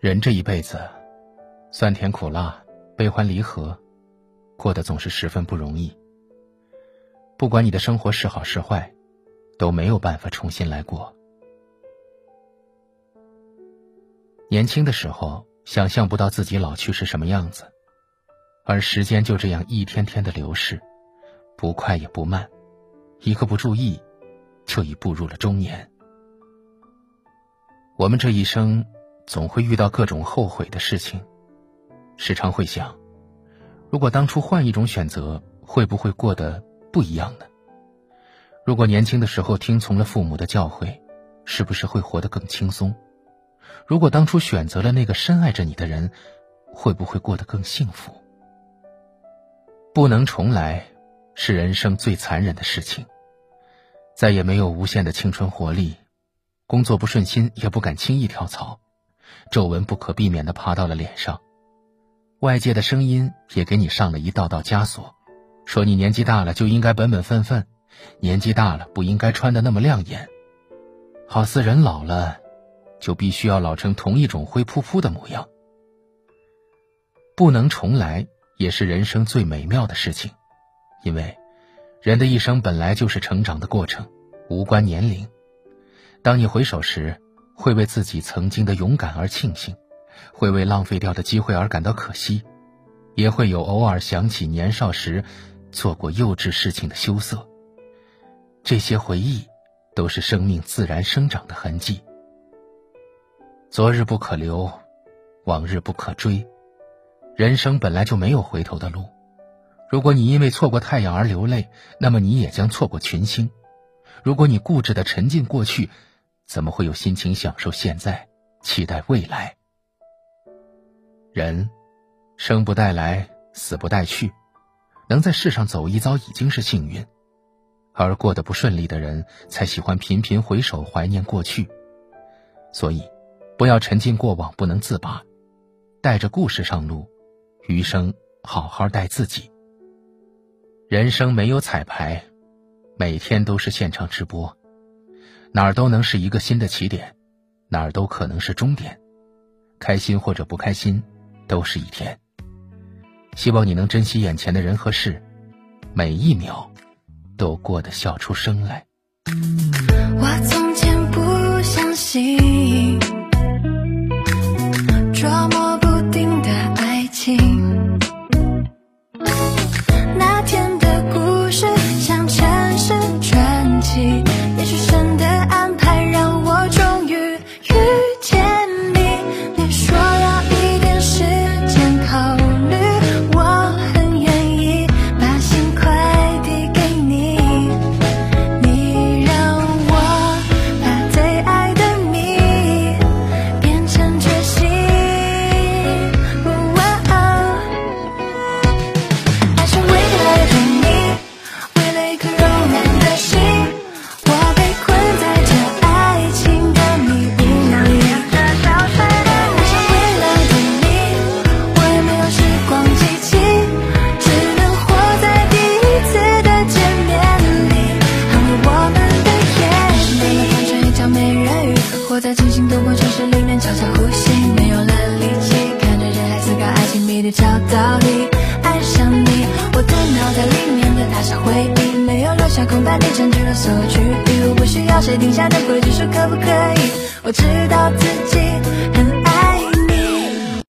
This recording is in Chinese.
人这一辈子，酸甜苦辣、悲欢离合，过得总是十分不容易。不管你的生活是好是坏，都没有办法重新来过。年轻的时候，想象不到自己老去是什么样子，而时间就这样一天天的流逝，不快也不慢，一个不注意，就已步入了中年。我们这一生。总会遇到各种后悔的事情，时常会想，如果当初换一种选择，会不会过得不一样呢？如果年轻的时候听从了父母的教诲，是不是会活得更轻松？如果当初选择了那个深爱着你的人，会不会过得更幸福？不能重来，是人生最残忍的事情。再也没有无限的青春活力，工作不顺心也不敢轻易跳槽。皱纹不可避免的爬到了脸上，外界的声音也给你上了一道道枷锁，说你年纪大了就应该本本分分，年纪大了不应该穿的那么亮眼，好似人老了，就必须要老成同一种灰扑扑的模样。不能重来也是人生最美妙的事情，因为人的一生本来就是成长的过程，无关年龄。当你回首时。会为自己曾经的勇敢而庆幸，会为浪费掉的机会而感到可惜，也会有偶尔想起年少时做过幼稚事情的羞涩。这些回忆都是生命自然生长的痕迹。昨日不可留，往日不可追，人生本来就没有回头的路。如果你因为错过太阳而流泪，那么你也将错过群星。如果你固执的沉浸过去，怎么会有心情享受现在，期待未来？人生不带来，死不带去，能在世上走一遭已经是幸运，而过得不顺利的人才喜欢频频回首怀念过去。所以，不要沉浸过往不能自拔，带着故事上路，余生好好待自己。人生没有彩排，每天都是现场直播。哪儿都能是一个新的起点，哪儿都可能是终点。开心或者不开心，都是一天。希望你能珍惜眼前的人和事，每一秒都过得笑出声来。我从的，所有区域，不需要谁定下的规矩说可不可以，我知道自己很爱。